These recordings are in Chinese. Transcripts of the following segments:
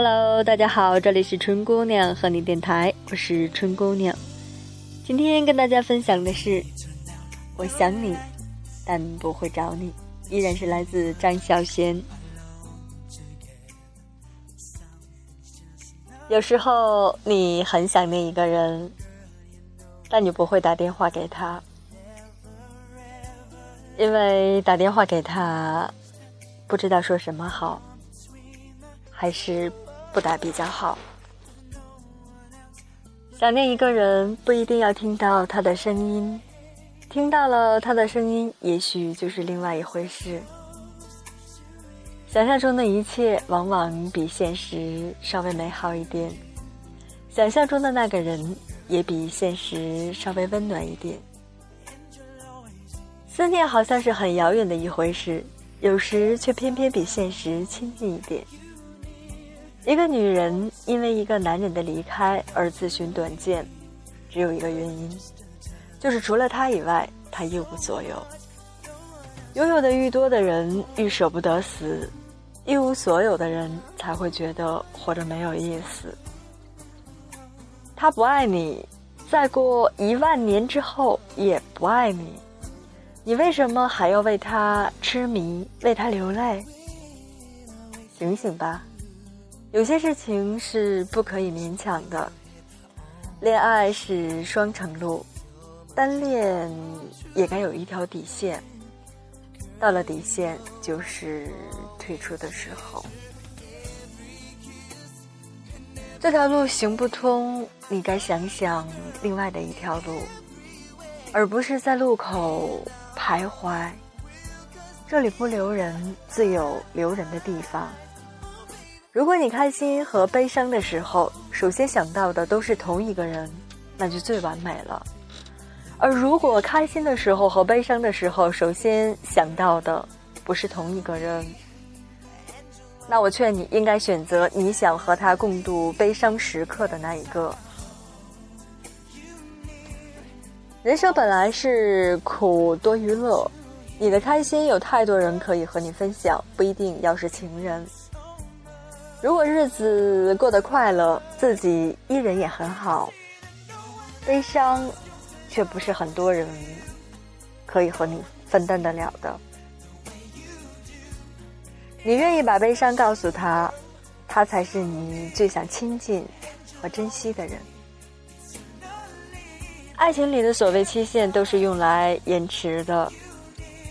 Hello，大家好，这里是春姑娘和你电台，我是春姑娘。今天跟大家分享的是，我想你，但不会找你，依然是来自张小娴。有时候你很想念一个人，但你不会打电话给他，因为打电话给他，不知道说什么好，还是不打比较好。想念一个人，不一定要听到他的声音，听到了他的声音，也许就是另外一回事。想象中的一切往往比现实稍微美好一点，想象中的那个人也比现实稍微温暖一点。思念好像是很遥远的一回事，有时却偏偏比现实亲近一点。一个女人因为一个男人的离开而自寻短见，只有一个原因，就是除了他以外，她一无所有。拥有的愈多的人，愈舍不得死。一无所有的人才会觉得活着没有意思。他不爱你，再过一万年之后也不爱你，你为什么还要为他痴迷，为他流泪？醒醒吧，有些事情是不可以勉强的。恋爱是双程路，单恋也该有一条底线。到了底线，就是退出的时候。这条路行不通，你该想想另外的一条路，而不是在路口徘徊。这里不留人，自有留人的地方。如果你开心和悲伤的时候，首先想到的都是同一个人，那就最完美了。而如果开心的时候和悲伤的时候，首先想到的不是同一个人，那我劝你应该选择你想和他共度悲伤时刻的那一个。人生本来是苦多于乐，你的开心有太多人可以和你分享，不一定要是情人。如果日子过得快乐，自己依然也很好。悲伤。却不是很多人可以和你分担得了的。你愿意把悲伤告诉他，他才是你最想亲近和珍惜的人。爱情里的所谓期限都是用来延迟的。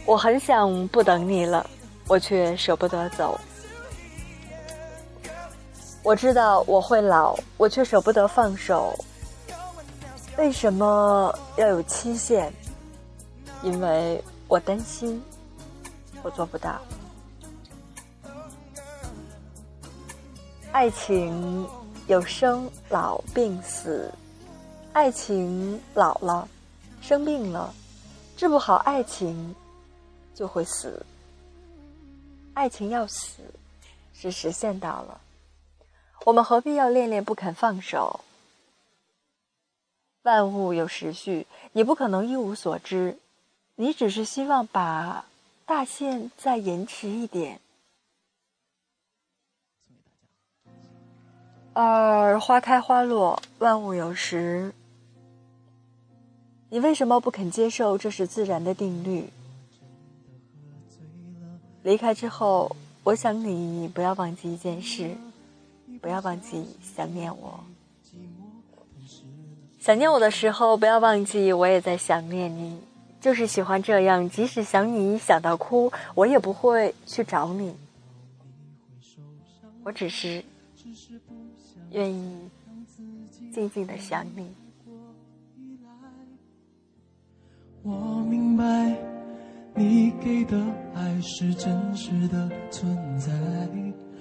我很想不等你了，我却舍不得走。我知道我会老，我却舍不得放手。为什么要有期限？因为我担心我做不到。爱情有生老病死，爱情老了，生病了，治不好爱情就会死。爱情要死是实现到了，我们何必要恋恋不肯放手？万物有时序，你不可能一无所知，你只是希望把大限再延迟一点。而花开花落，万物有时，你为什么不肯接受这是自然的定律？离开之后，我想你不要忘记一件事，不要忘记想念我。想念我的时候，不要忘记我也在想念你。就是喜欢这样，即使想你想到哭，我也不会去找你。我只是愿意静静的想你。我明白，你给的爱是真实的存在。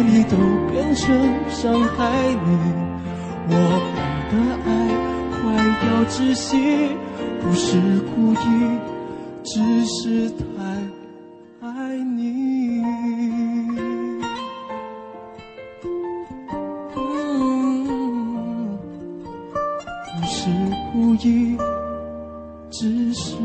爱你都变成伤害你，我们的爱快要窒息，不是故意，只是太爱你。不是故意，只是。